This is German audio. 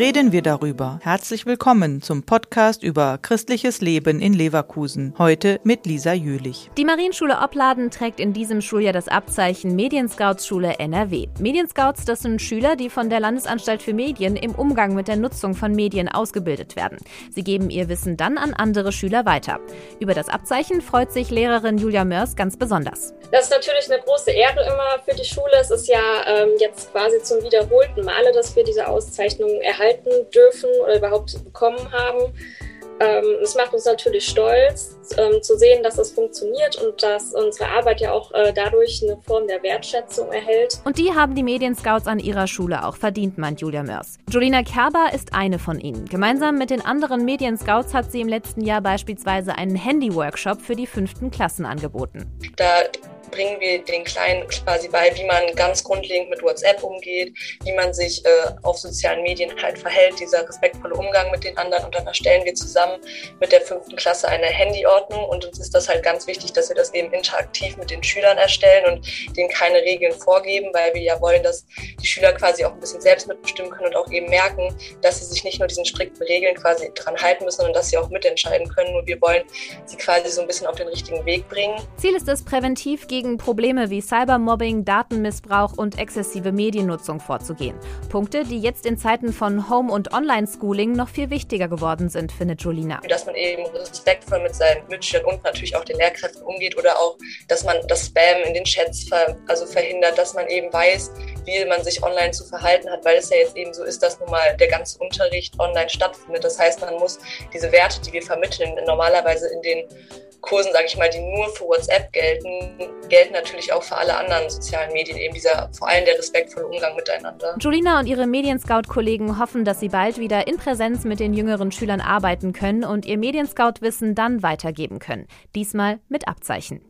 reden wir darüber. Herzlich willkommen zum Podcast über christliches Leben in Leverkusen. Heute mit Lisa Jülich. Die Marienschule Opladen trägt in diesem Schuljahr das Abzeichen Medienscouts-Schule NRW. Medienscouts, das sind Schüler, die von der Landesanstalt für Medien im Umgang mit der Nutzung von Medien ausgebildet werden. Sie geben ihr Wissen dann an andere Schüler weiter. Über das Abzeichen freut sich Lehrerin Julia Mörs ganz besonders. Das ist natürlich eine große Ehre immer für die Schule. Es ist ja ähm, jetzt quasi zum wiederholten Male, dass wir diese Auszeichnung erhalten dürfen oder überhaupt bekommen haben. Ähm, es macht uns natürlich stolz, ähm, zu sehen, dass das funktioniert und dass unsere Arbeit ja auch äh, dadurch eine Form der Wertschätzung erhält. Und die haben die Medienscouts an ihrer Schule auch verdient, meint Julia Mörs. Jolina Kerber ist eine von ihnen. Gemeinsam mit den anderen Medienscouts hat sie im letzten Jahr beispielsweise einen Handy-Workshop für die fünften Klassen angeboten. Da bringen wir den Kleinen quasi bei, wie man ganz grundlegend mit WhatsApp umgeht, wie man sich äh, auf sozialen Medien halt verhält, dieser respektvolle Umgang mit den anderen. Und dann erstellen wir zusammen mit der fünften Klasse eine Handyordnung. Und uns ist das halt ganz wichtig, dass wir das eben interaktiv mit den Schülern erstellen und denen keine Regeln vorgeben, weil wir ja wollen, dass die Schüler quasi auch ein bisschen selbst mitbestimmen können und auch eben merken, dass sie sich nicht nur diesen strikten Regeln quasi dran halten müssen, sondern dass sie auch mitentscheiden können. Und wir wollen sie quasi so ein bisschen auf den richtigen Weg bringen. Ziel ist es, präventiv gegen Probleme wie Cybermobbing, Datenmissbrauch und exzessive Mediennutzung vorzugehen. Punkte, die jetzt in Zeiten von Home- und Online-Schooling noch viel wichtiger geworden sind, findet Jolina. Dass man eben respektvoll mit seinen Mitschülern und natürlich auch den Lehrkräften umgeht oder auch, dass man das Spam in den Chats ver also verhindert, dass man eben weiß, wie man sich online zu verhalten hat, weil es ja jetzt eben so ist, dass nun mal der ganze Unterricht online stattfindet. Das heißt, man muss diese Werte, die wir vermitteln, normalerweise in den Kursen, sage ich mal, die nur für WhatsApp gelten, gelten natürlich auch für alle anderen sozialen Medien, eben dieser vor allem der respektvolle Umgang miteinander. Julina und ihre Medienscout-Kollegen hoffen, dass sie bald wieder in Präsenz mit den jüngeren Schülern arbeiten können und ihr Medienscout-Wissen dann weitergeben können. Diesmal mit Abzeichen.